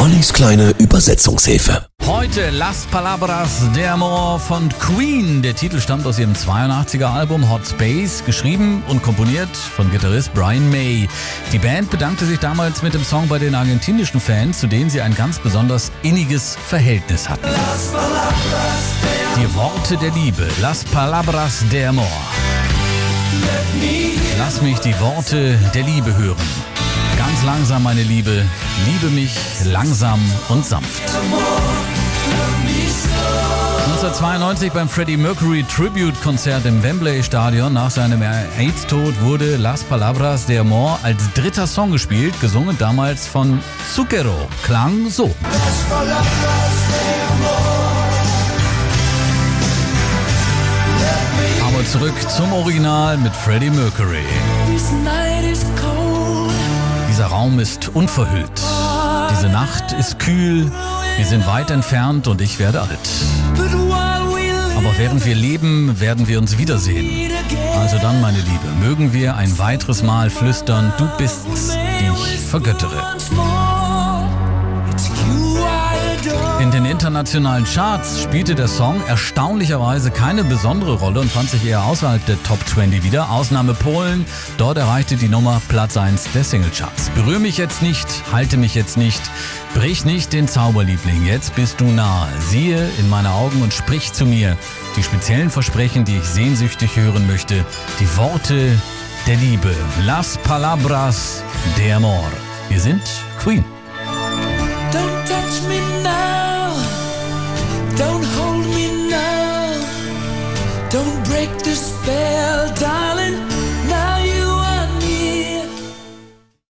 Ollis kleine Übersetzungshilfe. Heute Las Palabras de Amor von Queen. Der Titel stammt aus ihrem 82er Album Hot Space, geschrieben und komponiert von Gitarrist Brian May. Die Band bedankte sich damals mit dem Song bei den argentinischen Fans, zu denen sie ein ganz besonders inniges Verhältnis hatten. Die Worte der Liebe, Las Palabras de Amor. Lass mich die Worte der Liebe hören. Ganz langsam, meine Liebe, liebe mich langsam und sanft. 1992 beim Freddie Mercury Tribute Konzert im Wembley Stadion nach seinem AIDS-Tod wurde Las Palabras de Amor als dritter Song gespielt, gesungen damals von Zucchero. Klang so. Aber zurück zum Original mit Freddie Mercury. Dieser Raum ist unverhüllt. Diese Nacht ist kühl. Wir sind weit entfernt und ich werde alt. Aber während wir leben, werden wir uns wiedersehen. Also dann, meine Liebe, mögen wir ein weiteres Mal flüstern, du bist's, ich vergöttere. In den internationalen Charts spielte der Song erstaunlicherweise keine besondere Rolle und fand sich eher außerhalb der Top 20 wieder. Ausnahme Polen. Dort erreichte die Nummer Platz 1 der Singlecharts. Berühr mich jetzt nicht, halte mich jetzt nicht, brich nicht den Zauberliebling. Jetzt bist du nahe. Siehe in meine Augen und sprich zu mir. Die speziellen Versprechen, die ich sehnsüchtig hören möchte. Die Worte der Liebe. Las Palabras de Amor. Wir sind Queen. Don't touch me now. Don't hold me now. Don't